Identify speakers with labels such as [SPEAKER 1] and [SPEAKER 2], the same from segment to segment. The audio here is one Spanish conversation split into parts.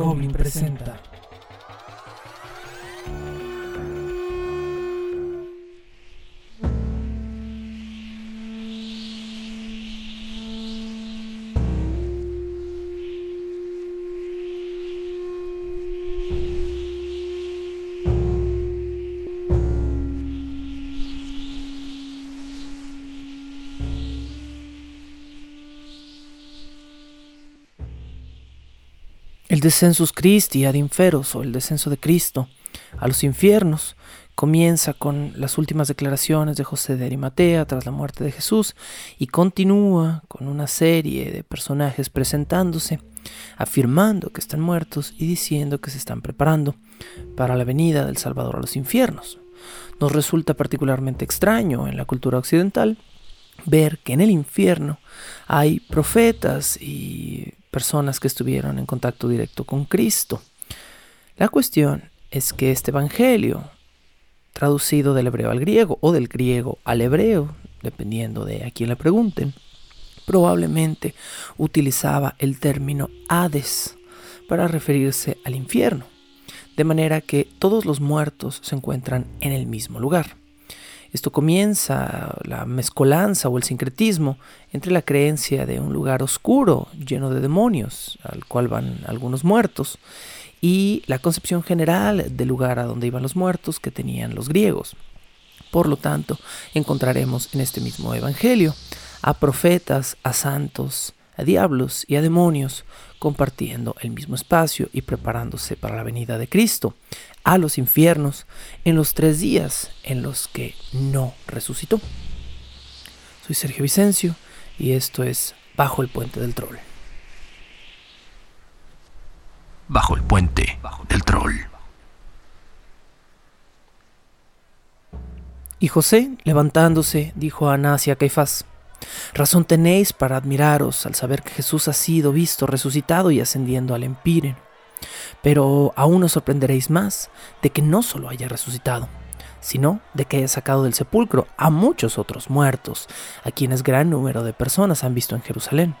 [SPEAKER 1] Goblin presenta El descensus Christi ad inferos o el descenso de Cristo a los infiernos comienza con las últimas declaraciones de José de Arimatea tras la muerte de Jesús y continúa con una serie de personajes presentándose, afirmando que están muertos y diciendo que se están preparando para la venida del Salvador a los infiernos. Nos resulta particularmente extraño en la cultura occidental ver que en el infierno hay profetas y personas que estuvieron en contacto directo con Cristo. La cuestión es que este Evangelio, traducido del hebreo al griego o del griego al hebreo, dependiendo de a quién le pregunten, probablemente utilizaba el término Hades para referirse al infierno, de manera que todos los muertos se encuentran en el mismo lugar. Esto comienza la mezcolanza o el sincretismo entre la creencia de un lugar oscuro lleno de demonios, al cual van algunos muertos, y la concepción general del lugar a donde iban los muertos que tenían los griegos. Por lo tanto, encontraremos en este mismo Evangelio a profetas, a santos, a diablos y a demonios compartiendo el mismo espacio y preparándose para la venida de Cristo a los infiernos en los tres días en los que no resucitó. Soy Sergio Vicencio y esto es Bajo el Puente del Troll.
[SPEAKER 2] Bajo el Puente del Troll.
[SPEAKER 1] Y José, levantándose, dijo a Anás y a Caifás, Razón tenéis para admiraros al saber que Jesús ha sido visto resucitado y ascendiendo al empire. Pero aún os sorprenderéis más de que no solo haya resucitado, sino de que haya sacado del sepulcro a muchos otros muertos, a quienes gran número de personas han visto en Jerusalén.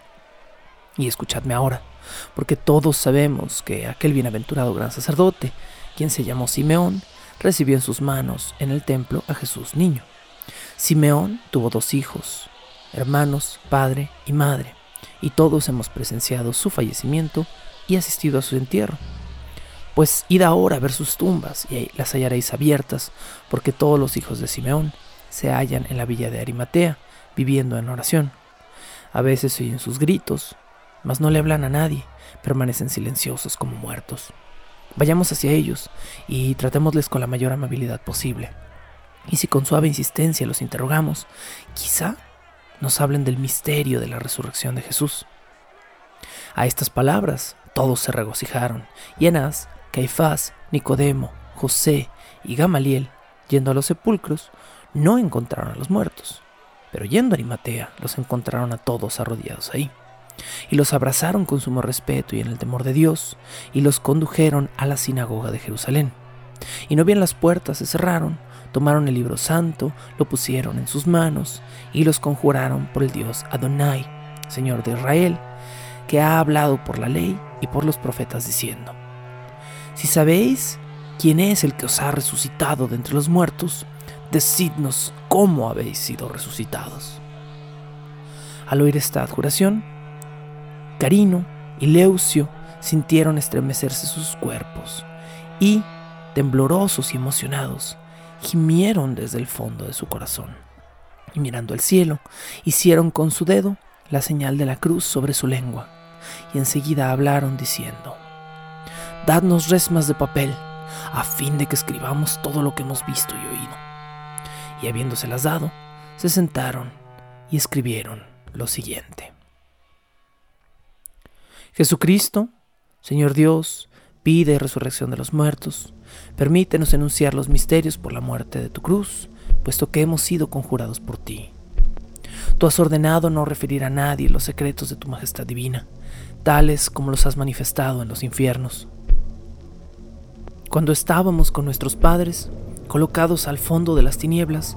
[SPEAKER 1] Y escuchadme ahora, porque todos sabemos que aquel bienaventurado gran sacerdote, quien se llamó Simeón, recibió en sus manos en el templo a Jesús niño. Simeón tuvo dos hijos, hermanos, padre y madre, y todos hemos presenciado su fallecimiento y asistido a su entierro. Pues id ahora a ver sus tumbas y las hallaréis abiertas, porque todos los hijos de Simeón se hallan en la villa de Arimatea, viviendo en oración. A veces oyen sus gritos, mas no le hablan a nadie, permanecen silenciosos como muertos. Vayamos hacia ellos y tratémosles con la mayor amabilidad posible. Y si con suave insistencia los interrogamos, quizá nos hablen del misterio de la resurrección de Jesús. A estas palabras todos se regocijaron, y Anás, Caifás, Nicodemo, José y Gamaliel, yendo a los sepulcros, no encontraron a los muertos, pero yendo a Arimatea los encontraron a todos arrodillados ahí. Y los abrazaron con sumo respeto y en el temor de Dios, y los condujeron a la sinagoga de Jerusalén. Y no bien las puertas se cerraron, tomaron el libro santo, lo pusieron en sus manos y los conjuraron por el Dios Adonai, Señor de Israel, que ha hablado por la ley y por los profetas diciendo, Si sabéis quién es el que os ha resucitado de entre los muertos, decidnos cómo habéis sido resucitados. Al oír esta adjuración, Carino y Leucio sintieron estremecerse sus cuerpos y, temblorosos y emocionados, gimieron desde el fondo de su corazón. Y mirando al cielo, hicieron con su dedo la señal de la cruz sobre su lengua, y enseguida hablaron diciendo, Dadnos resmas de papel, a fin de que escribamos todo lo que hemos visto y oído. Y habiéndoselas dado, se sentaron y escribieron lo siguiente. Jesucristo, Señor Dios, pide resurrección de los muertos, permítenos enunciar los misterios por la muerte de tu cruz, puesto que hemos sido conjurados por ti. Tú has ordenado no referir a nadie los secretos de tu majestad divina, tales como los has manifestado en los infiernos. Cuando estábamos con nuestros padres, colocados al fondo de las tinieblas,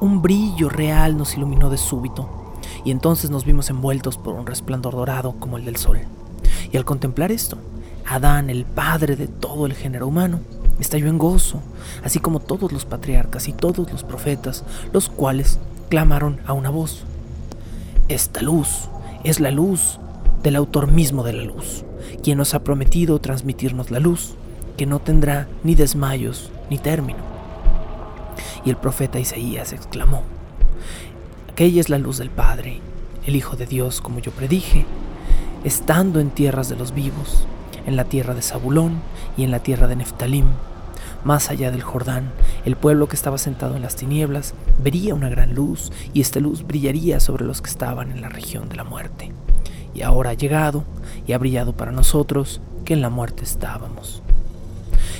[SPEAKER 1] un brillo real nos iluminó de súbito, y entonces nos vimos envueltos por un resplandor dorado como el del sol. Y al contemplar esto, Adán, el padre de todo el género humano, estalló en gozo, así como todos los patriarcas y todos los profetas, los cuales clamaron a una voz. Esta luz es la luz del autor mismo de la luz, quien nos ha prometido transmitirnos la luz, que no tendrá ni desmayos ni término. Y el profeta Isaías exclamó, Aquella es la luz del Padre, el Hijo de Dios, como yo predije, estando en tierras de los vivos, en la tierra de Zabulón y en la tierra de Neftalim, más allá del Jordán, el pueblo que estaba sentado en las tinieblas vería una gran luz y esta luz brillaría sobre los que estaban en la región de la muerte. Y ahora ha llegado y ha brillado para nosotros que en la muerte estábamos.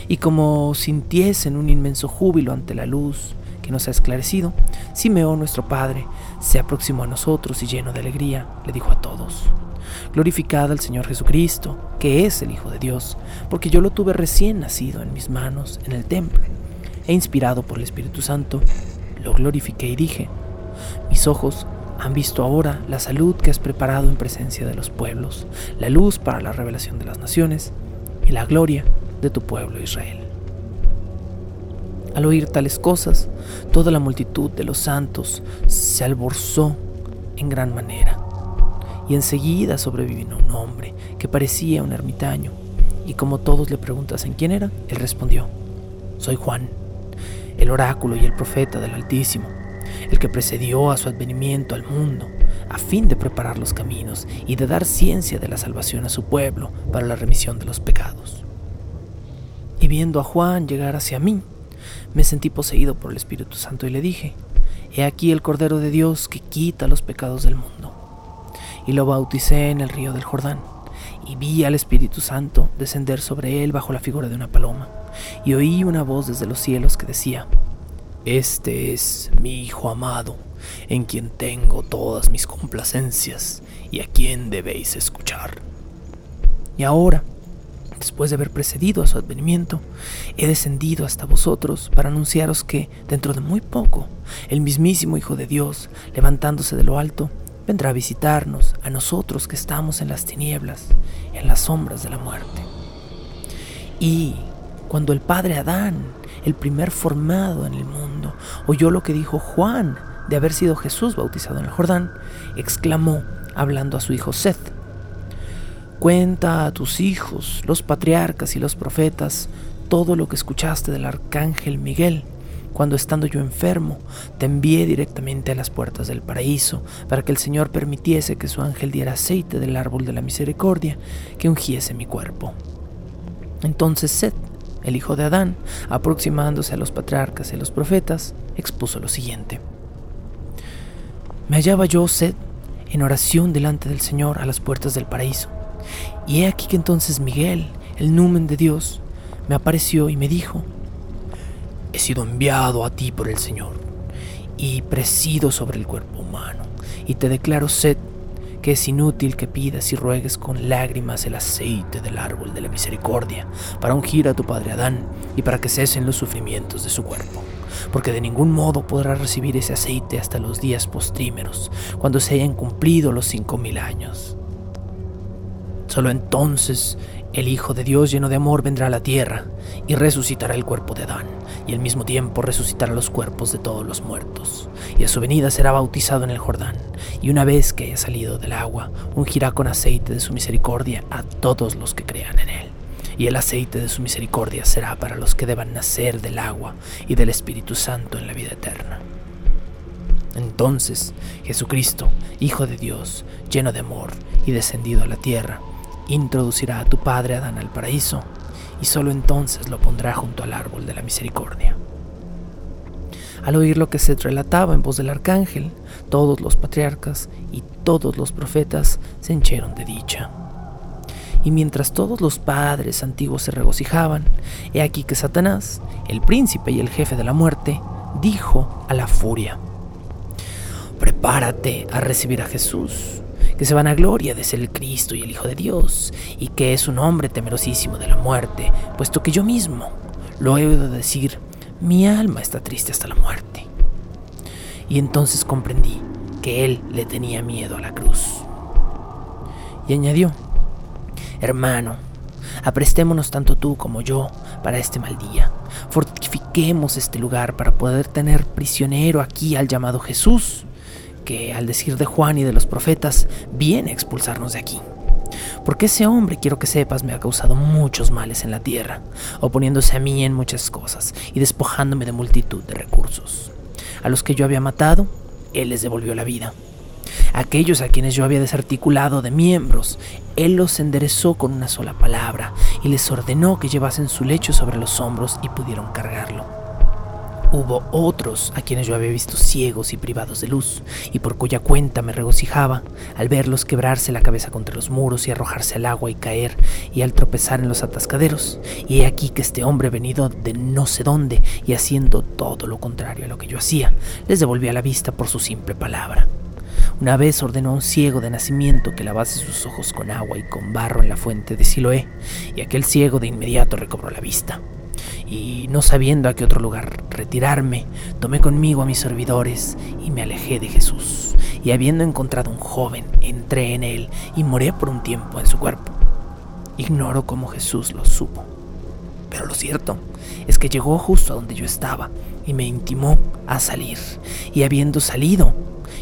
[SPEAKER 1] Y como sintiesen un inmenso júbilo ante la luz que nos ha esclarecido, Simeón nuestro Padre se aproximó a nosotros y lleno de alegría le dijo a todos, Glorificad al Señor Jesucristo, que es el Hijo de Dios, porque yo lo tuve recién nacido en mis manos en el templo, e inspirado por el Espíritu Santo, lo glorifiqué y dije, mis ojos han visto ahora la salud que has preparado en presencia de los pueblos, la luz para la revelación de las naciones y la gloria de tu pueblo Israel. Al oír tales cosas, toda la multitud de los santos se alborzó en gran manera y enseguida sobrevino un hombre que parecía un ermitaño, y como todos le preguntasen quién era, él respondió, soy Juan, el oráculo y el profeta del Altísimo, el que precedió a su advenimiento al mundo, a fin de preparar los caminos y de dar ciencia de la salvación a su pueblo para la remisión de los pecados. Y viendo a Juan llegar hacia mí, me sentí poseído por el Espíritu Santo y le dije, He aquí el Cordero de Dios que quita los pecados del mundo y lo bauticé en el río del Jordán. Y vi al Espíritu Santo descender sobre él bajo la figura de una paloma. Y oí una voz desde los cielos que decía, Este es mi Hijo amado, en quien tengo todas mis complacencias y a quien debéis escuchar. Y ahora, después de haber precedido a su advenimiento, he descendido hasta vosotros para anunciaros que, dentro de muy poco, el mismísimo Hijo de Dios, levantándose de lo alto, vendrá a visitarnos, a nosotros que estamos en las tinieblas, en las sombras de la muerte. Y cuando el padre Adán, el primer formado en el mundo, oyó lo que dijo Juan de haber sido Jesús bautizado en el Jordán, exclamó, hablando a su hijo Seth, Cuenta a tus hijos, los patriarcas y los profetas, todo lo que escuchaste del arcángel Miguel cuando estando yo enfermo, te envié directamente a las puertas del paraíso, para que el Señor permitiese que su ángel diera aceite del árbol de la misericordia, que ungiese mi cuerpo. Entonces Seth, el hijo de Adán, aproximándose a los patriarcas y a los profetas, expuso lo siguiente. Me hallaba yo, Seth, en oración delante del Señor a las puertas del paraíso. Y he aquí que entonces Miguel, el numen de Dios, me apareció y me dijo, He sido enviado a ti por el Señor y presido sobre el cuerpo humano. Y te declaro, sed, es inútil que pidas y ruegues con lágrimas el aceite del árbol de la misericordia para ungir a tu padre Adán y para que cesen los sufrimientos de su cuerpo. Porque de ningún modo podrás recibir ese aceite hasta los días postrímeros, cuando se hayan cumplido los cinco mil años. Solo entonces el Hijo de Dios lleno de amor vendrá a la tierra y resucitará el cuerpo de Adán, y al mismo tiempo resucitará los cuerpos de todos los muertos. Y a su venida será bautizado en el Jordán, y una vez que haya salido del agua, ungirá con aceite de su misericordia a todos los que crean en él. Y el aceite de su misericordia será para los que deban nacer del agua y del Espíritu Santo en la vida eterna. Entonces Jesucristo, Hijo de Dios, lleno de amor y descendido a la tierra, introducirá a tu padre Adán al paraíso, y solo entonces lo pondrá junto al árbol de la misericordia. Al oír lo que se relataba en voz del arcángel, todos los patriarcas y todos los profetas se hencheron de dicha. Y mientras todos los padres antiguos se regocijaban, he aquí que Satanás, el príncipe y el jefe de la muerte, dijo a la furia, prepárate a recibir a Jesús, que se van a gloria de ser el Cristo y el Hijo de Dios, y que es un hombre temerosísimo de la muerte, puesto que yo mismo lo he oído decir, mi alma está triste hasta la muerte. Y entonces comprendí que él le tenía miedo a la cruz. Y añadió, hermano, aprestémonos tanto tú como yo para este mal día. Fortifiquemos este lugar para poder tener prisionero aquí al llamado Jesús, al decir de Juan y de los profetas, viene a expulsarnos de aquí. Porque ese hombre, quiero que sepas, me ha causado muchos males en la tierra, oponiéndose a mí en muchas cosas y despojándome de multitud de recursos. A los que yo había matado, él les devolvió la vida. Aquellos a quienes yo había desarticulado de miembros, Él los enderezó con una sola palabra y les ordenó que llevasen su lecho sobre los hombros y pudieron cargarlo. Hubo otros a quienes yo había visto ciegos y privados de luz, y por cuya cuenta me regocijaba al verlos quebrarse la cabeza contra los muros y arrojarse al agua y caer, y al tropezar en los atascaderos. Y he aquí que este hombre venido de no sé dónde y haciendo todo lo contrario a lo que yo hacía, les devolvía la vista por su simple palabra. Una vez ordenó a un ciego de nacimiento que lavase sus ojos con agua y con barro en la fuente de Siloé, y aquel ciego de inmediato recobró la vista. Y no sabiendo a qué otro lugar retirarme, tomé conmigo a mis servidores y me alejé de Jesús. Y habiendo encontrado un joven, entré en él y moré por un tiempo en su cuerpo. Ignoro cómo Jesús lo supo. Pero lo cierto es que llegó justo a donde yo estaba y me intimó a salir. Y habiendo salido,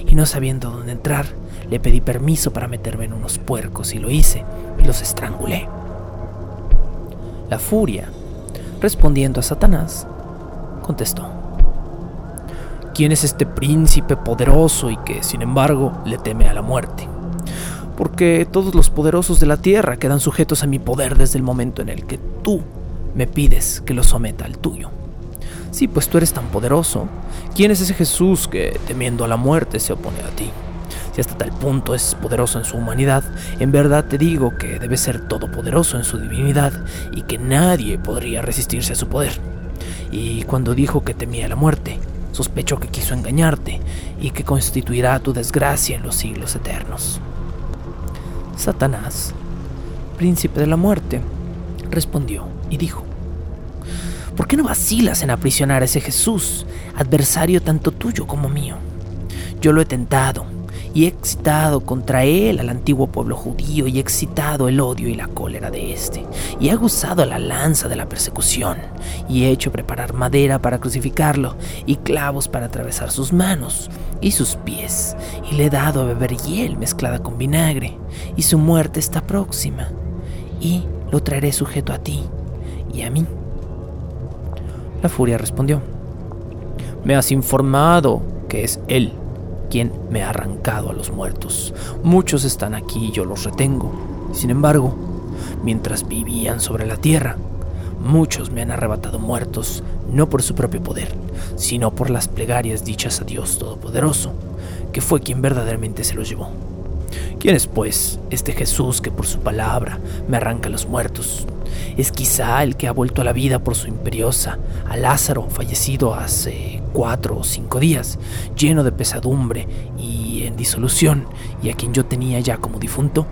[SPEAKER 1] y no sabiendo dónde entrar, le pedí permiso para meterme en unos puercos y lo hice y los estrangulé. La furia, respondiendo a Satanás, contestó, ¿quién es este príncipe poderoso y que, sin embargo, le teme a la muerte? Porque todos los poderosos de la tierra quedan sujetos a mi poder desde el momento en el que tú me pides que los someta al tuyo. Sí, pues tú eres tan poderoso. ¿Quién es ese Jesús que, temiendo a la muerte, se opone a ti? Hasta tal punto es poderoso en su humanidad, en verdad te digo que debe ser todopoderoso en su divinidad y que nadie podría resistirse a su poder. Y cuando dijo que temía la muerte, sospechó que quiso engañarte y que constituirá tu desgracia en los siglos eternos. Satanás, príncipe de la muerte, respondió y dijo, ¿Por qué no vacilas en aprisionar a ese Jesús, adversario tanto tuyo como mío? Yo lo he tentado y he excitado contra él al antiguo pueblo judío y he excitado el odio y la cólera de éste, y he aguzado la lanza de la persecución, y he hecho preparar madera para crucificarlo, y clavos para atravesar sus manos y sus pies, y le he dado a beber hiel mezclada con vinagre, y su muerte está próxima, y lo traeré sujeto a ti y a mí. La furia respondió, Me has informado que es él quien me ha arrancado a los muertos. Muchos están aquí y yo los retengo. Sin embargo, mientras vivían sobre la tierra, muchos me han arrebatado muertos, no por su propio poder, sino por las plegarias dichas a Dios Todopoderoso, que fue quien verdaderamente se los llevó. ¿Quién es, pues, este Jesús que por su palabra me arranca a los muertos? Es quizá el que ha vuelto a la vida por su imperiosa a Lázaro, fallecido hace cuatro o cinco días, lleno de pesadumbre y en disolución, y a quien yo tenía ya como difunto.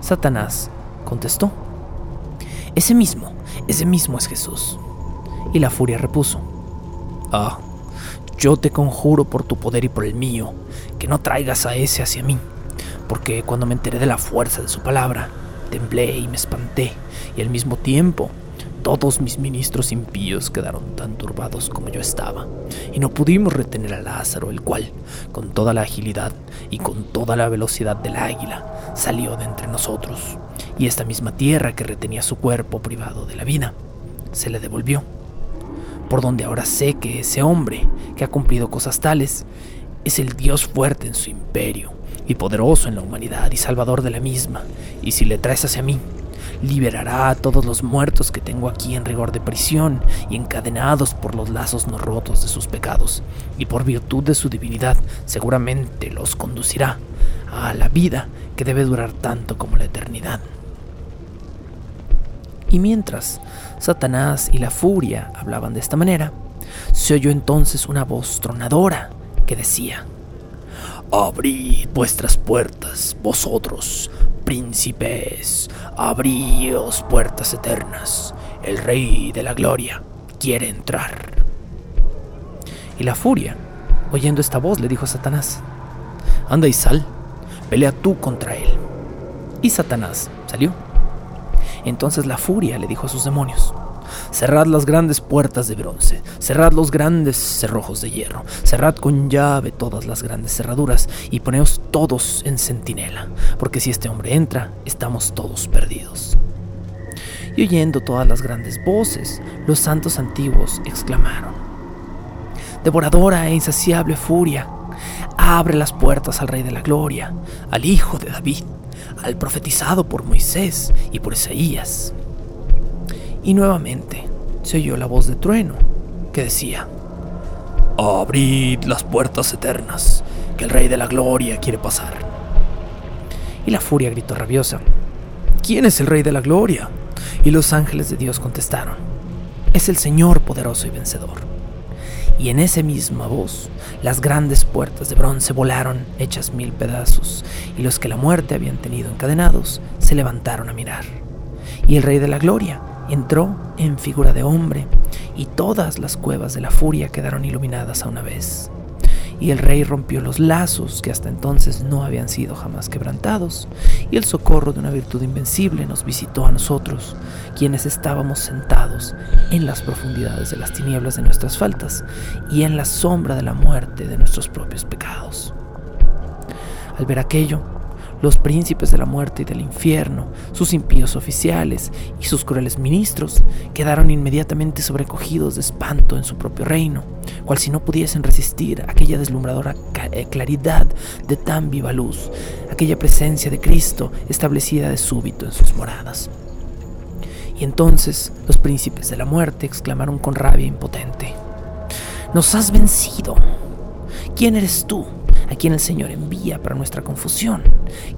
[SPEAKER 1] Satanás contestó, Ese mismo, ese mismo es Jesús. Y la furia repuso, Ah, yo te conjuro por tu poder y por el mío, que no traigas a ese hacia mí, porque cuando me enteré de la fuerza de su palabra, temblé y me espanté, y al mismo tiempo todos mis ministros impíos quedaron tan turbados como yo estaba, y no pudimos retener a Lázaro, el cual, con toda la agilidad y con toda la velocidad del águila, salió de entre nosotros, y esta misma tierra que retenía su cuerpo privado de la vida, se le devolvió. Por donde ahora sé que ese hombre, que ha cumplido cosas tales, es el Dios fuerte en su imperio, y poderoso en la humanidad y salvador de la misma, y si le traes hacia mí, liberará a todos los muertos que tengo aquí en rigor de prisión y encadenados por los lazos no rotos de sus pecados, y por virtud de su divinidad seguramente los conducirá a la vida que debe durar tanto como la eternidad. Y mientras Satanás y la furia hablaban de esta manera, Se oyó entonces una voz tronadora que decía,
[SPEAKER 2] Abrid vuestras puertas, vosotros, príncipes, abríos puertas eternas, el Rey de la Gloria quiere entrar.
[SPEAKER 1] Y la furia, oyendo esta voz, le dijo a Satanás, Anda y sal, pelea tú contra él. Y Satanás salió. Entonces la furia le dijo a sus demonios, Cerrad las grandes puertas de bronce, cerrad los grandes cerrojos de hierro, cerrad con llave todas las grandes cerraduras y poneos todos en centinela, porque si este hombre entra, estamos todos perdidos. Y oyendo todas las grandes voces, los santos antiguos exclamaron, Devoradora e insaciable furia, abre las puertas al Rey de la Gloria, al Hijo de David, al profetizado por Moisés y por Isaías. Y nuevamente se oyó la voz de trueno que decía,
[SPEAKER 2] Abrid las puertas eternas, que el Rey de la Gloria quiere pasar.
[SPEAKER 1] Y la furia gritó rabiosa, ¿quién es el Rey de la Gloria? Y los ángeles de Dios contestaron, es el Señor poderoso y vencedor. Y en esa misma voz, las grandes puertas de bronce volaron hechas mil pedazos, y los que la muerte habían tenido encadenados se levantaron a mirar. Y el Rey de la Gloria entró en figura de hombre, y todas las cuevas de la furia quedaron iluminadas a una vez. Y el rey rompió los lazos que hasta entonces no habían sido jamás quebrantados, y el socorro de una virtud invencible nos visitó a nosotros, quienes estábamos sentados en las profundidades de las tinieblas de nuestras faltas y en la sombra de la muerte de nuestros propios pecados. Al ver aquello, los príncipes de la muerte y del infierno, sus impíos oficiales y sus crueles ministros quedaron inmediatamente sobrecogidos de espanto en su propio reino, cual si no pudiesen resistir aquella deslumbradora eh, claridad de tan viva luz, aquella presencia de Cristo establecida de súbito en sus moradas. Y entonces los príncipes de la muerte exclamaron con rabia impotente, Nos has vencido. ¿Quién eres tú? A quien el Señor envía para nuestra confusión.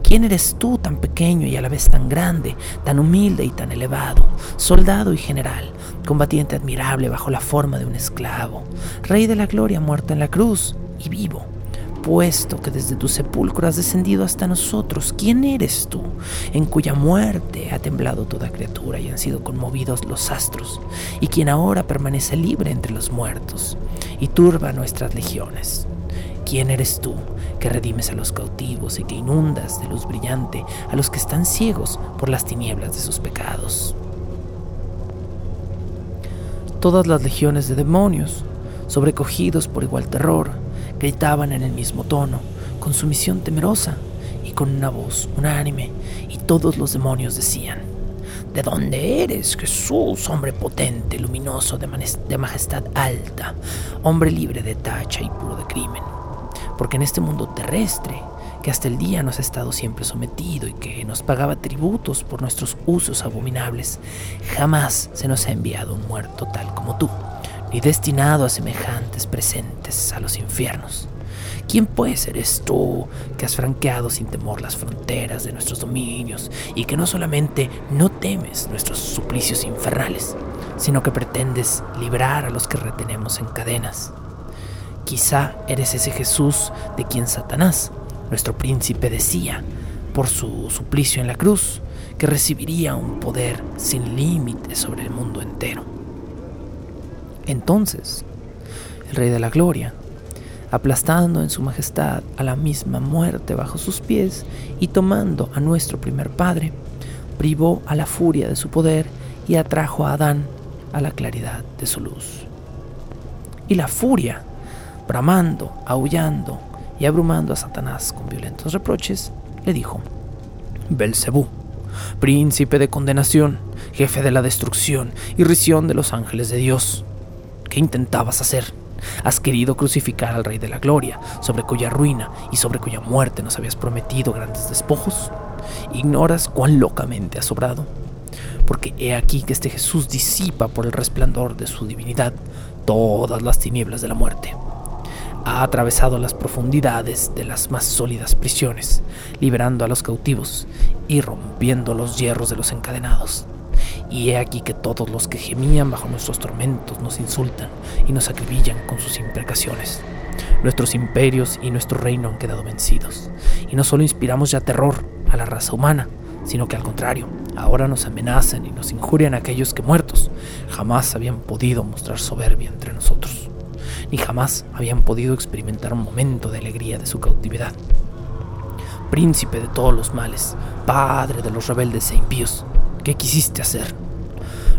[SPEAKER 1] ¿Quién eres tú tan pequeño y a la vez tan grande, tan humilde y tan elevado, soldado y general, combatiente admirable bajo la forma de un esclavo, rey de la gloria muerto en la cruz y vivo? puesto que desde tu sepulcro has descendido hasta nosotros, ¿quién eres tú, en cuya muerte ha temblado toda criatura y han sido conmovidos los astros, y quien ahora permanece libre entre los muertos y turba nuestras legiones? ¿Quién eres tú que redimes a los cautivos y que inundas de luz brillante a los que están ciegos por las tinieblas de sus pecados? Todas las legiones de demonios, sobrecogidos por igual terror, gritaban en el mismo tono, con sumisión temerosa y con una voz unánime, y todos los demonios decían, ¿De dónde eres, Jesús, hombre potente, luminoso, de, majestad alta, hombre libre de tacha y puro de crimen? Porque en este mundo terrestre, que hasta el día nos ha estado siempre sometido y que nos pagaba tributos por nuestros usos abominables, jamás se nos ha enviado un muerto tal como tú, ni destinado a semejantes presentes a los infiernos. ¿Quién pues eres tú que has franqueado sin temor las fronteras de nuestros dominios y que no solamente no temes nuestros suplicios infernales, sino que pretendes librar a los que retenemos en cadenas? Quizá eres ese Jesús de quien Satanás, nuestro príncipe, decía, por su suplicio en la cruz, que recibiría un poder sin límites sobre el mundo entero. Entonces, el Rey de la Gloria, aplastando en su majestad a la misma muerte bajo sus pies y tomando a nuestro primer Padre, privó a la furia de su poder y atrajo a Adán a la claridad de su luz. Y la furia bramando, aullando y abrumando a Satanás con violentos reproches, le dijo: Belcebú, príncipe de condenación, jefe de la destrucción y risión de los ángeles de Dios, ¿qué intentabas hacer? Has querido crucificar al Rey de la Gloria, sobre cuya ruina y sobre cuya muerte nos habías prometido grandes despojos. ¿Ignoras cuán locamente has obrado? Porque he aquí que este Jesús disipa por el resplandor de su divinidad todas las tinieblas de la muerte ha atravesado las profundidades de las más sólidas prisiones, liberando a los cautivos y rompiendo los hierros de los encadenados. Y he aquí que todos los que gemían bajo nuestros tormentos nos insultan y nos acribillan con sus imprecaciones. Nuestros imperios y nuestro reino han quedado vencidos. Y no solo inspiramos ya terror a la raza humana, sino que al contrario, ahora nos amenazan y nos injurian aquellos que muertos jamás habían podido mostrar soberbia entre nosotros, ni jamás habían podido experimentar un momento de alegría de su cautividad. Príncipe de todos los males, padre de los rebeldes e impíos, ¿qué quisiste hacer?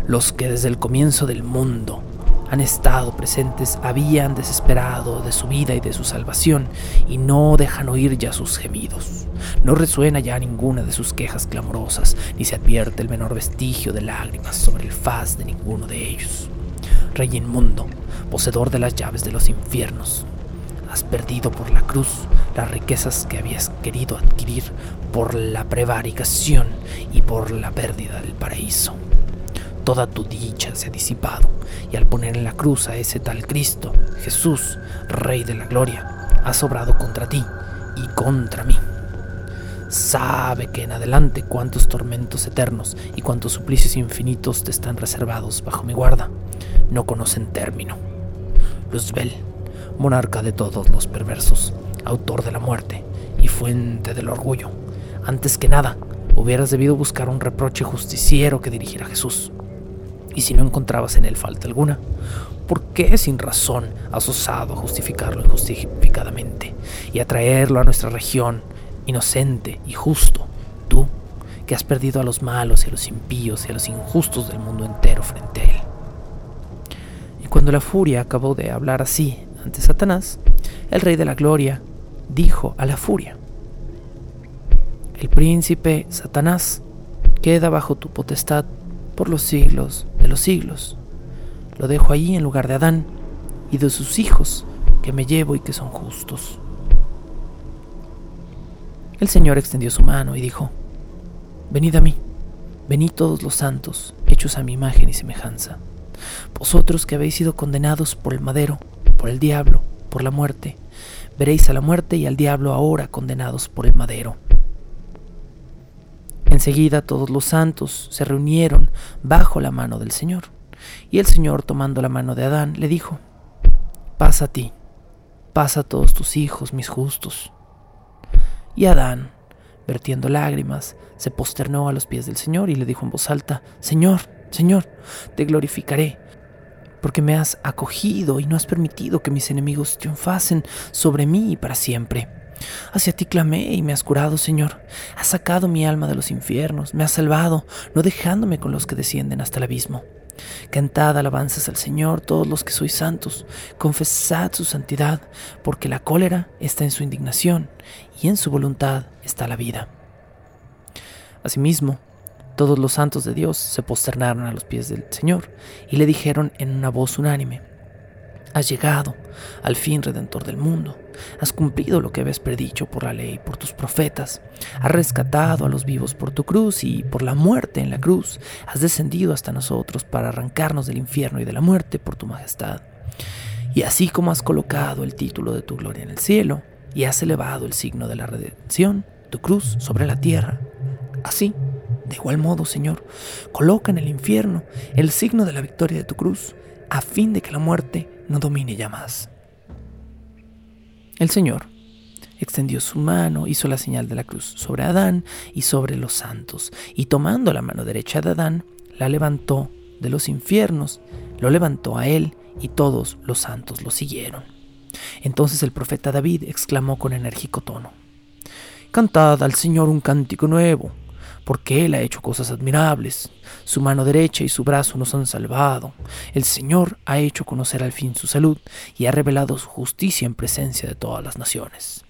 [SPEAKER 1] Los que desde el comienzo del mundo han estado presentes habían desesperado de su vida y de su salvación y no dejan oír ya sus gemidos. No resuena ya ninguna de sus quejas clamorosas, ni se advierte el menor vestigio de lágrimas sobre el faz de ninguno de ellos. Rey inmundo, poseedor de las llaves de los infiernos, has perdido por la cruz las riquezas que habías querido adquirir por la prevaricación y por la pérdida del paraíso. Toda tu dicha se ha disipado, y al poner en la cruz a ese tal Cristo, Jesús, Rey de la Gloria, ha sobrado contra ti y contra mí. Sabe que en adelante cuántos tormentos eternos y cuántos suplicios infinitos te están reservados bajo mi guarda, no conocen término. Luzbel, monarca de todos los perversos, autor de la muerte y fuente del orgullo, antes que nada, hubieras debido buscar un reproche justiciero que dirigir a Jesús y si no encontrabas en él falta alguna, ¿por qué sin razón has osado justificarlo injustificadamente y atraerlo a nuestra región inocente y justo? Tú, que has perdido a los malos y a los impíos y a los injustos del mundo entero frente a él. Y cuando la furia acabó de hablar así ante Satanás, el rey de la gloria dijo a la furia, el príncipe Satanás queda bajo tu potestad por los siglos de los siglos. Lo dejo allí en lugar de Adán y de sus hijos que me llevo y que son justos. El Señor extendió su mano y dijo, Venid a mí, venid todos los santos, hechos a mi imagen y semejanza, vosotros que habéis sido condenados por el madero, por el diablo, por la muerte, veréis a la muerte y al diablo ahora condenados por el madero. Enseguida todos los santos se reunieron bajo la mano del Señor, y el Señor tomando la mano de Adán le dijo, pasa a ti, pasa a todos tus hijos, mis justos. Y Adán, vertiendo lágrimas, se posternó a los pies del Señor y le dijo en voz alta, Señor, Señor, te glorificaré, porque me has acogido y no has permitido que mis enemigos triunfasen sobre mí para siempre. Hacia ti clamé y me has curado, Señor. Has sacado mi alma de los infiernos, me has salvado, no dejándome con los que descienden hasta el abismo. Cantad alabanzas al Señor todos los que sois santos, confesad su santidad, porque la cólera está en su indignación y en su voluntad está la vida. Asimismo, todos los santos de Dios se posternaron a los pies del Señor y le dijeron en una voz unánime, Has llegado, al fin redentor del mundo. Has cumplido lo que habías predicho por la ley, por tus profetas. Has rescatado a los vivos por tu cruz y por la muerte en la cruz. Has descendido hasta nosotros para arrancarnos del infierno y de la muerte por tu majestad. Y así como has colocado el título de tu gloria en el cielo y has elevado el signo de la redención, tu cruz sobre la tierra, así, de igual modo, Señor, coloca en el infierno el signo de la victoria de tu cruz, a fin de que la muerte no domine ya más. El Señor extendió su mano, hizo la señal de la cruz sobre Adán y sobre los santos, y tomando la mano derecha de Adán, la levantó de los infiernos, lo levantó a él, y todos los santos lo siguieron. Entonces el profeta David exclamó con enérgico tono, Cantad al Señor un cántico nuevo, porque Él ha hecho cosas admirables. Su mano derecha y su brazo nos han salvado. El Señor ha hecho conocer al fin su salud y ha revelado su justicia en presencia de todas las naciones.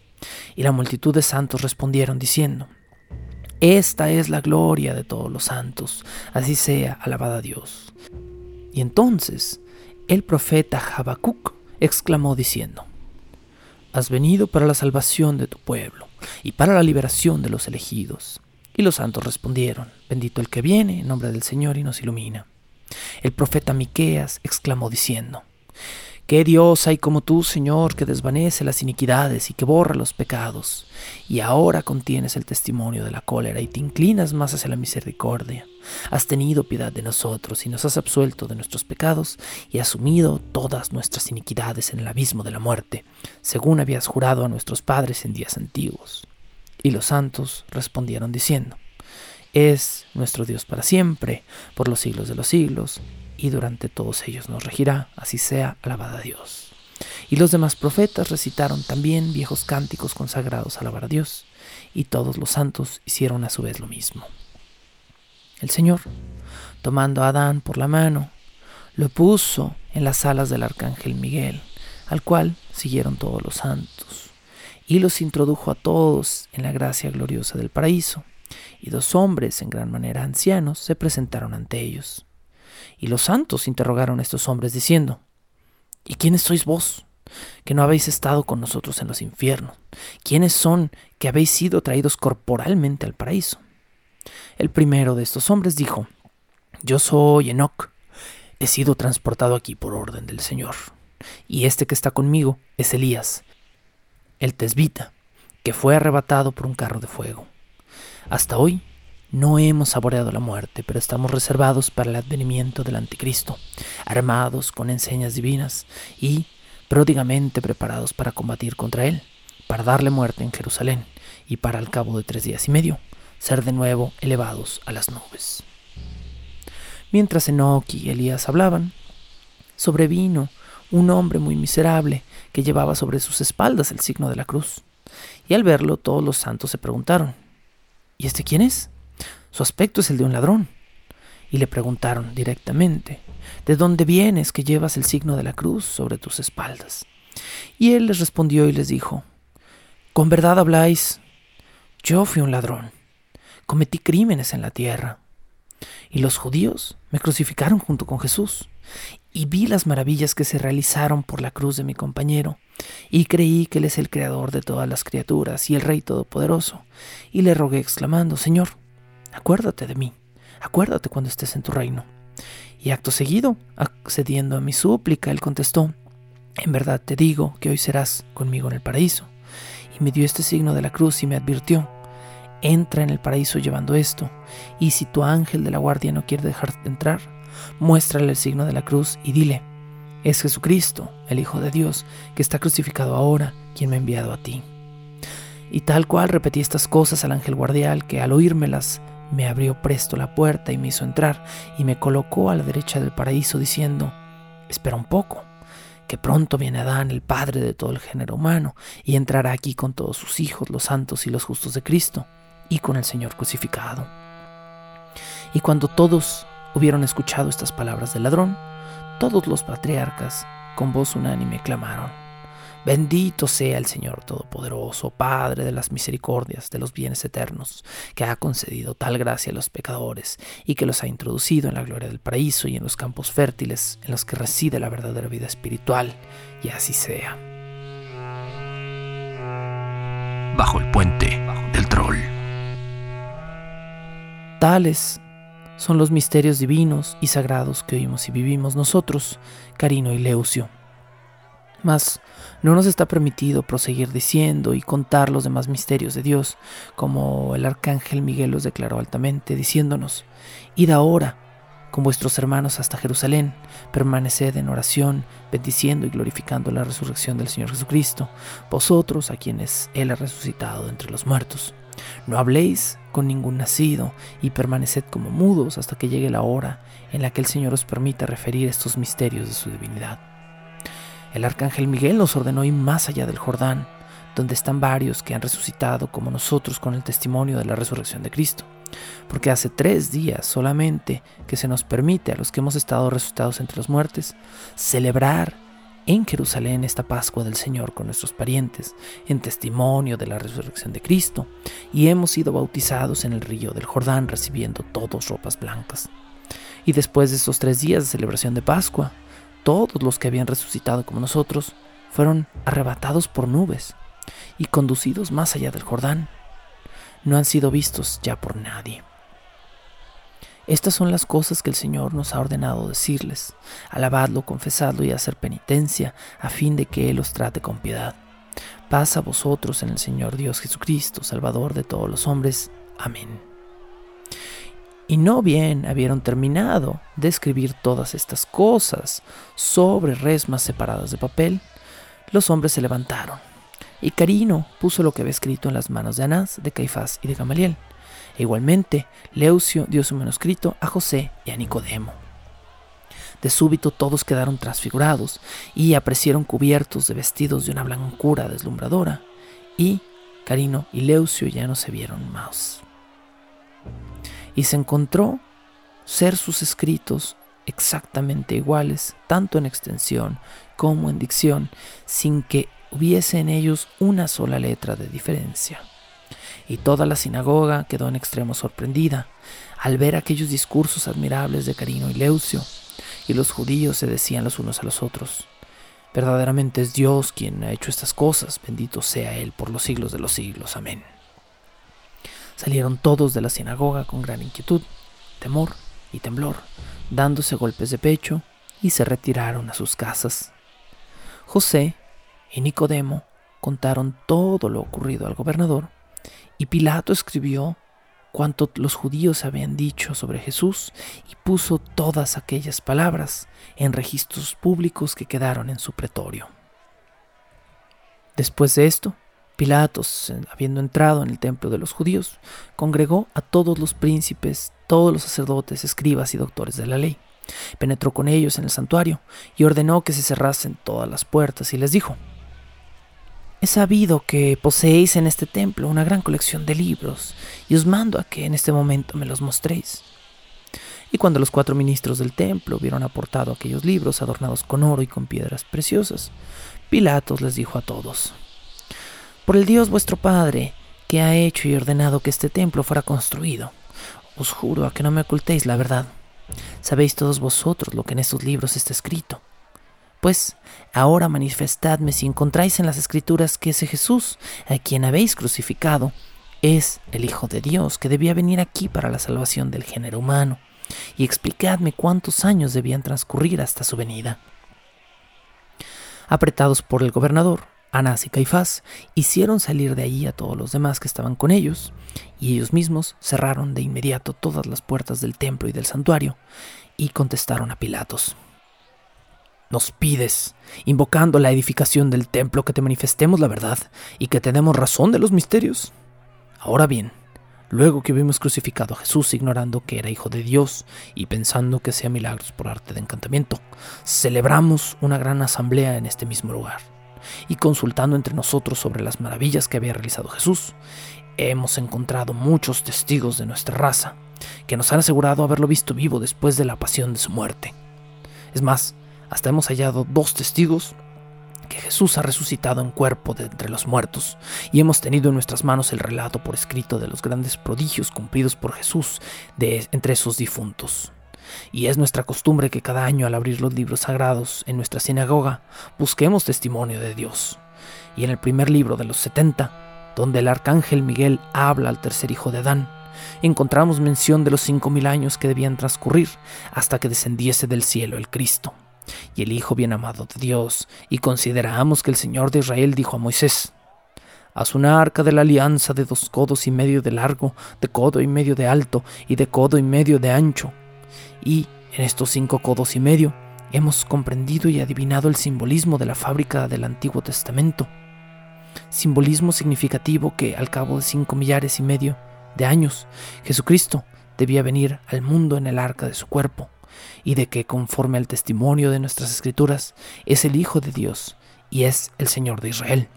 [SPEAKER 1] Y la multitud de santos respondieron diciendo, Esta es la gloria de todos los santos, así sea, alabada Dios. Y entonces el profeta Habacuc exclamó diciendo, Has venido para la salvación de tu pueblo y para la liberación de los elegidos y los santos respondieron, bendito el que viene en nombre del Señor y nos ilumina. El profeta Miqueas exclamó diciendo, ¿Qué Dios hay como tú, Señor, que desvanece las iniquidades y que borra los pecados? Y ahora contienes el testimonio de la cólera y te inclinas más hacia la misericordia. Has tenido piedad de nosotros y nos has absuelto de nuestros pecados y asumido todas nuestras iniquidades en el abismo de la muerte, según habías jurado a nuestros padres en días antiguos. Y los santos respondieron diciendo, Es nuestro Dios para siempre, por los siglos de los siglos y durante todos ellos nos regirá, así sea, alabada Dios. Y los demás profetas recitaron también viejos cánticos consagrados a alabar a Dios, y todos los santos hicieron a su vez lo mismo. El Señor, tomando a Adán por la mano, lo puso en las alas del arcángel Miguel, al cual siguieron todos los santos, y los introdujo a todos en la gracia gloriosa del paraíso. Y dos hombres, en gran manera ancianos, se presentaron ante ellos. Y los santos interrogaron a estos hombres diciendo, ¿Y quiénes sois vos? que no habéis estado con nosotros en los infiernos. ¿Quiénes son que habéis sido traídos corporalmente al paraíso? El primero de estos hombres dijo, Yo soy Enoch, he sido transportado aquí por orden del Señor, y este que está conmigo es Elías, el tesbita, que fue arrebatado por un carro de fuego. Hasta hoy no hemos saboreado la muerte, pero estamos reservados para el advenimiento del anticristo, armados con enseñas divinas y pródigamente preparados para combatir contra él, para darle muerte en Jerusalén y para al cabo de tres días y medio ser de nuevo elevados a las nubes. Mientras Enoch y Elías hablaban, sobrevino un hombre muy miserable que llevaba sobre sus espaldas el signo de la cruz. Y al verlo todos los santos se preguntaron, ¿y este quién es? Su aspecto es el de un ladrón. Y le preguntaron directamente, ¿de dónde vienes que llevas el signo de la cruz sobre tus espaldas? Y él les respondió y les dijo, Con verdad habláis, yo fui un ladrón, cometí crímenes en la tierra. Y los judíos me crucificaron junto con Jesús, y vi las maravillas que se realizaron por la cruz de mi compañero, y creí que Él es el Creador de todas las criaturas y el Rey Todopoderoso, y le rogué exclamando, Señor, acuérdate de mí, acuérdate cuando estés en tu reino. Y acto seguido, accediendo a mi súplica, él contestó, en verdad te digo que hoy serás conmigo en el paraíso. Y me dio este signo de la cruz y me advirtió, entra en el paraíso llevando esto, y si tu ángel de la guardia no quiere dejarte entrar, muéstrale el signo de la cruz y dile, es Jesucristo, el Hijo de Dios, que está crucificado ahora, quien me ha enviado a ti. Y tal cual repetí estas cosas al ángel guardial, que al oírmelas me abrió presto la puerta y me hizo entrar y me colocó a la derecha del paraíso diciendo, espera un poco, que pronto viene Adán, el Padre de todo el género humano, y entrará aquí con todos sus hijos, los santos y los justos de Cristo, y con el Señor crucificado. Y cuando todos hubieron escuchado estas palabras del ladrón, todos los patriarcas con voz unánime clamaron, Bendito sea el Señor Todopoderoso, Padre de las misericordias, de los bienes eternos, que ha concedido tal gracia a los pecadores y que los ha introducido en la gloria del paraíso y en los campos fértiles en los que reside la verdadera vida espiritual, y así sea.
[SPEAKER 2] Bajo el puente del troll.
[SPEAKER 1] Tales son los misterios divinos y sagrados que oímos y vivimos nosotros, Carino y Leucio. Mas no nos está permitido proseguir diciendo y contar los demás misterios de Dios, como el arcángel Miguel los declaró altamente, diciéndonos, Id ahora con vuestros hermanos hasta Jerusalén, permaneced en oración, bendiciendo y glorificando la resurrección del Señor Jesucristo, vosotros a quienes Él ha resucitado entre los muertos. No habléis con ningún nacido y permaneced como mudos hasta que llegue la hora en la que el Señor os permita referir estos misterios de su divinidad. El arcángel Miguel nos ordenó ir más allá del Jordán, donde están varios que han resucitado como nosotros con el testimonio de la resurrección de Cristo. Porque hace tres días solamente que se nos permite a los que hemos estado resucitados entre los muertos celebrar en Jerusalén esta Pascua del Señor con nuestros parientes, en testimonio de la resurrección de Cristo, y hemos sido bautizados en el río del Jordán recibiendo todos ropas blancas. Y después de estos tres días de celebración de Pascua, todos los que habían resucitado como nosotros fueron arrebatados por nubes y conducidos más allá del Jordán. No han sido vistos ya por nadie. Estas son las cosas que el Señor nos ha ordenado decirles. Alabadlo, confesadlo y hacer penitencia, a fin de que Él os trate con piedad. Paz a vosotros en el Señor Dios Jesucristo, Salvador de todos los hombres. Amén. Y no bien habieron terminado de escribir todas estas cosas sobre resmas separadas de papel, los hombres se levantaron, y Carino puso lo que había escrito en las manos de Anás, de Caifás y de Gamaliel. Igualmente, Leucio dio su manuscrito a José y a Nicodemo. De súbito todos quedaron transfigurados y aparecieron cubiertos de vestidos de una blancura deslumbradora, y Carino y Leucio ya no se vieron más. Y se encontró ser sus escritos exactamente iguales, tanto en extensión como en dicción, sin que hubiese en ellos una sola letra de diferencia y toda la sinagoga quedó en extremo sorprendida al ver aquellos discursos admirables de Carino y Leucio, y los judíos se decían los unos a los otros, verdaderamente es Dios quien ha hecho estas cosas, bendito sea Él por los siglos de los siglos, amén. Salieron todos de la sinagoga con gran inquietud, temor y temblor, dándose golpes de pecho, y se retiraron a sus casas. José y Nicodemo contaron todo lo ocurrido al gobernador, y Pilato escribió cuanto los judíos habían dicho sobre Jesús y puso todas aquellas palabras en registros públicos que quedaron en su pretorio. Después de esto, Pilatos, habiendo entrado en el templo de los judíos, congregó a todos los príncipes, todos los sacerdotes, escribas y doctores de la ley. Penetró con ellos en el santuario y ordenó que se cerrasen todas las puertas y les dijo, He sabido que poseéis en este templo una gran colección de libros, y os mando a que en este momento me los mostréis. Y cuando los cuatro ministros del templo vieron aportado aquellos libros adornados con oro y con piedras preciosas, Pilatos les dijo a todos, Por el Dios vuestro Padre, que ha hecho y ordenado que este templo fuera construido, os juro a que no me ocultéis la verdad. Sabéis todos vosotros lo que en estos libros está escrito pues ahora manifestadme si encontráis en las escrituras que ese Jesús, a quien habéis crucificado, es el Hijo de Dios, que debía venir aquí para la salvación del género humano, y explicadme cuántos años debían transcurrir hasta su venida. Apretados por el gobernador, Anás y Caifás hicieron salir de allí a todos los demás que estaban con ellos, y ellos mismos cerraron de inmediato todas las puertas del templo y del santuario, y contestaron a Pilatos nos pides, invocando la edificación del templo, que te manifestemos la verdad y que tenemos razón de los misterios. Ahora bien, luego que hubimos crucificado a Jesús ignorando que era hijo de Dios y pensando que hacía milagros por arte de encantamiento, celebramos una gran asamblea en este mismo lugar y consultando entre nosotros sobre las maravillas que había realizado Jesús, hemos encontrado muchos testigos de nuestra raza que nos han asegurado haberlo visto vivo después de la pasión de su muerte. Es más, hasta hemos hallado dos testigos que Jesús ha resucitado en cuerpo de entre los muertos, y hemos tenido en nuestras manos el relato por escrito de los grandes prodigios cumplidos por Jesús entre esos difuntos. Y es nuestra costumbre que cada año al abrir los libros sagrados en nuestra sinagoga busquemos testimonio de Dios. Y en el primer libro de los setenta, donde el arcángel Miguel habla al tercer hijo de Adán, encontramos mención de los cinco mil años que debían transcurrir hasta que descendiese del cielo el Cristo y el Hijo bien amado de Dios, y consideramos que el Señor de Israel dijo a Moisés, Haz una arca de la alianza de dos codos y medio de largo, de codo y medio de alto y de codo y medio de ancho. Y en estos cinco codos y medio hemos comprendido y adivinado el simbolismo de la fábrica del Antiguo Testamento. Simbolismo significativo que al cabo de cinco millares y medio de años, Jesucristo debía venir al mundo en el arca de su cuerpo y de que, conforme al testimonio de nuestras escrituras, es el Hijo de Dios y es el Señor de Israel.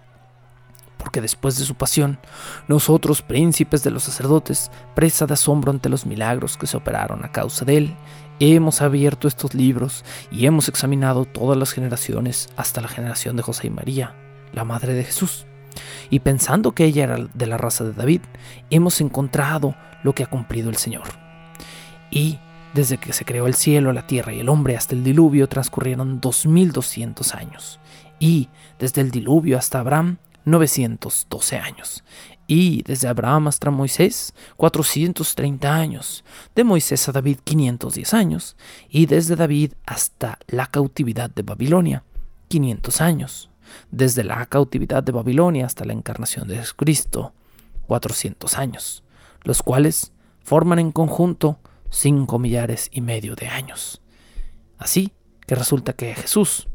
[SPEAKER 1] Porque después de su pasión, nosotros, príncipes de los sacerdotes, presa de asombro ante los milagros que se operaron a causa de él, hemos abierto estos libros y hemos examinado todas las generaciones hasta la generación de José y María, la madre de Jesús. Y pensando que ella era de la raza de David, hemos encontrado lo que ha cumplido el Señor. Y desde que se creó el cielo, la tierra y el hombre hasta el diluvio transcurrieron 2200 años, y desde el diluvio hasta Abraham 912 años. Y desde Abraham hasta Moisés, 430 años. De Moisés a David, 510 años. Y desde David hasta la cautividad de Babilonia, 500 años. Desde la cautividad de Babilonia hasta la encarnación de Jesucristo, 400 años. Los cuales forman en conjunto 5 millares y medio de años. Así que resulta que Jesús,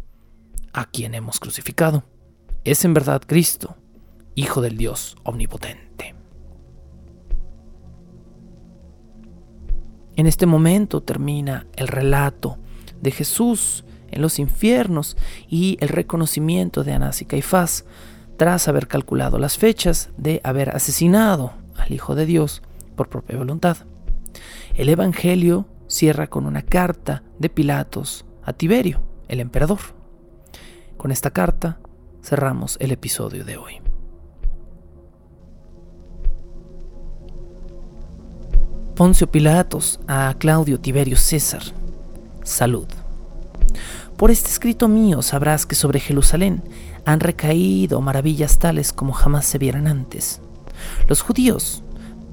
[SPEAKER 1] a quien hemos crucificado, es en verdad Cristo Hijo del Dios Omnipotente. En este momento termina el relato de Jesús en los infiernos y el reconocimiento de Anás y Caifás tras haber calculado las fechas de haber asesinado al Hijo de Dios por propia voluntad. El Evangelio cierra con una carta de Pilatos a Tiberio, el emperador. Con esta carta cerramos el episodio de hoy. Poncio Pilatos a Claudio Tiberio César. Salud. Por este escrito mío sabrás que sobre Jerusalén han recaído maravillas tales como jamás se vieran antes. Los judíos,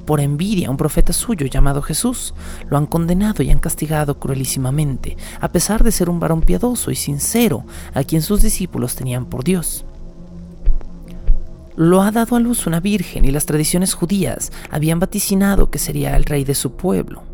[SPEAKER 1] por envidia un profeta suyo llamado Jesús, lo han condenado y han castigado cruelísimamente, a pesar de ser un varón piadoso y sincero, a quien sus discípulos tenían por Dios. Lo ha dado a luz una virgen y las tradiciones judías habían vaticinado que sería el rey de su pueblo.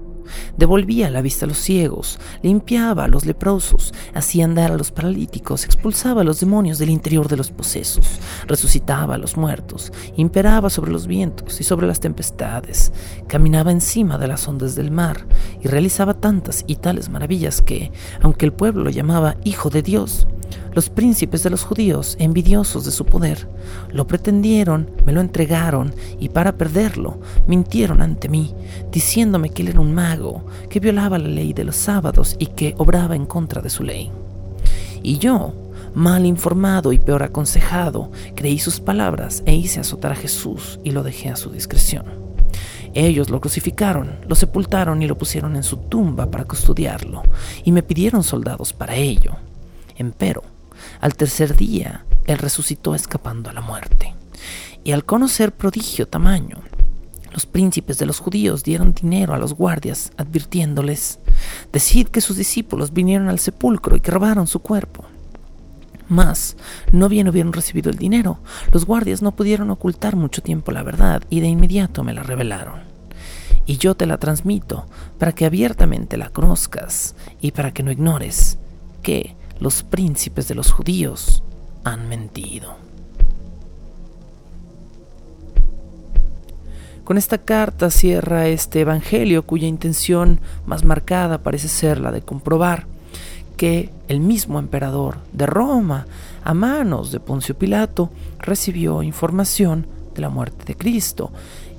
[SPEAKER 1] Devolvía la vista a los ciegos, limpiaba a los leprosos, hacía andar a los paralíticos, expulsaba a los demonios del interior de los posesos, resucitaba a los muertos, imperaba sobre los vientos y sobre las tempestades, caminaba encima de las ondas del mar y realizaba tantas y tales maravillas que, aunque el pueblo lo llamaba Hijo de Dios, los príncipes de los judíos, envidiosos de su poder, lo pretendieron, me lo entregaron y para perderlo mintieron ante mí, diciéndome que él era un mago, que violaba la ley de los sábados y que obraba en contra de su ley. Y yo, mal informado y peor aconsejado, creí sus palabras e hice azotar a Jesús y lo dejé a su discreción. Ellos lo crucificaron, lo sepultaron y lo pusieron en su tumba para custodiarlo, y me pidieron soldados para ello. Empero, al tercer día, él resucitó escapando a la muerte. Y al conocer prodigio tamaño, los príncipes de los judíos dieron dinero a los guardias, advirtiéndoles, Decid que sus discípulos vinieron al sepulcro y que robaron su cuerpo. Mas, no bien hubieron recibido el dinero, los guardias no pudieron ocultar mucho tiempo la verdad y de inmediato me la revelaron. Y yo te la transmito para que abiertamente la conozcas y para que no ignores que, los príncipes de los judíos han mentido. Con esta carta cierra este Evangelio cuya intención más marcada parece ser la de comprobar que el mismo emperador de Roma, a manos de Poncio Pilato, recibió información de la muerte de Cristo.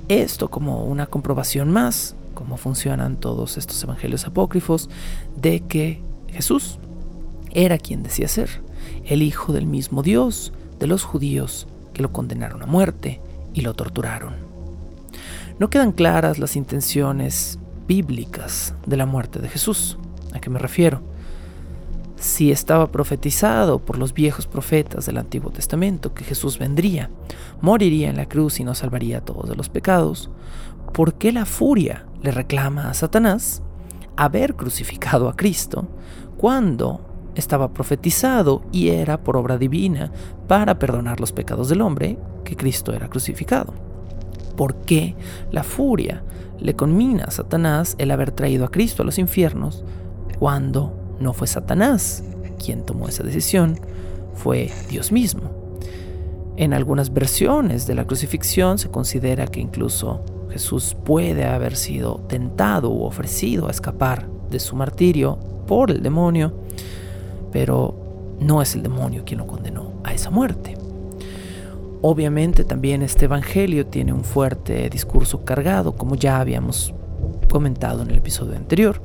[SPEAKER 1] Esto como una comprobación más, como funcionan todos estos evangelios apócrifos, de que Jesús era quien decía ser, el hijo del mismo Dios de los judíos que lo condenaron a muerte y lo torturaron. No quedan claras las intenciones bíblicas de la muerte de Jesús. ¿A qué me refiero? Si estaba profetizado por los viejos profetas del Antiguo Testamento que Jesús vendría, moriría en la cruz y nos salvaría a todos de los pecados, ¿por qué la furia le reclama a Satanás haber crucificado a Cristo cuando estaba profetizado y era por obra divina para perdonar los pecados del hombre que Cristo era crucificado. ¿Por qué la furia le conmina a Satanás el haber traído a Cristo a los infiernos cuando no fue Satanás quien tomó esa decisión, fue Dios mismo? En algunas versiones de la crucifixión se considera que incluso Jesús puede haber sido tentado u ofrecido a escapar de su martirio por el demonio pero no es el demonio quien lo condenó a esa muerte. Obviamente también este Evangelio tiene un fuerte discurso cargado, como ya habíamos comentado en el episodio anterior,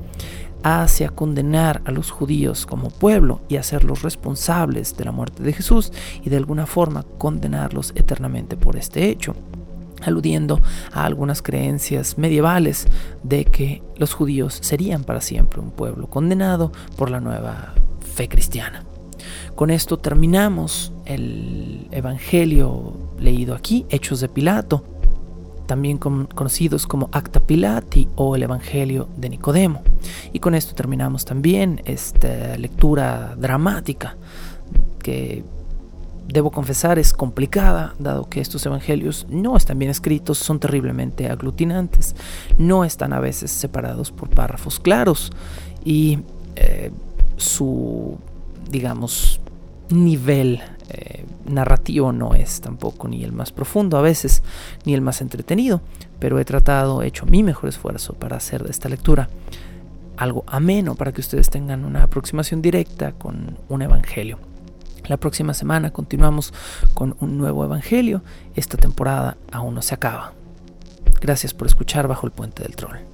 [SPEAKER 1] hacia condenar a los judíos como pueblo y hacerlos responsables de la muerte de Jesús y de alguna forma condenarlos eternamente por este hecho aludiendo a algunas creencias medievales de que los judíos serían para siempre un pueblo condenado por la nueva fe cristiana. Con esto terminamos el Evangelio leído aquí, Hechos de Pilato. también conocidos como Acta Pilati o el Evangelio de Nicodemo. Y con esto terminamos también esta lectura dramática que debo confesar es complicada, dado que estos evangelios no están bien escritos, son terriblemente aglutinantes, no están a veces separados por párrafos claros y eh, su, digamos, nivel eh, narrativo no es tampoco ni el más profundo a veces, ni el más entretenido, pero he tratado, he hecho mi mejor esfuerzo para hacer de esta lectura algo ameno para que ustedes tengan una aproximación directa con un evangelio. La próxima semana continuamos con un nuevo evangelio. Esta temporada aún no se acaba. Gracias por escuchar bajo el puente del troll.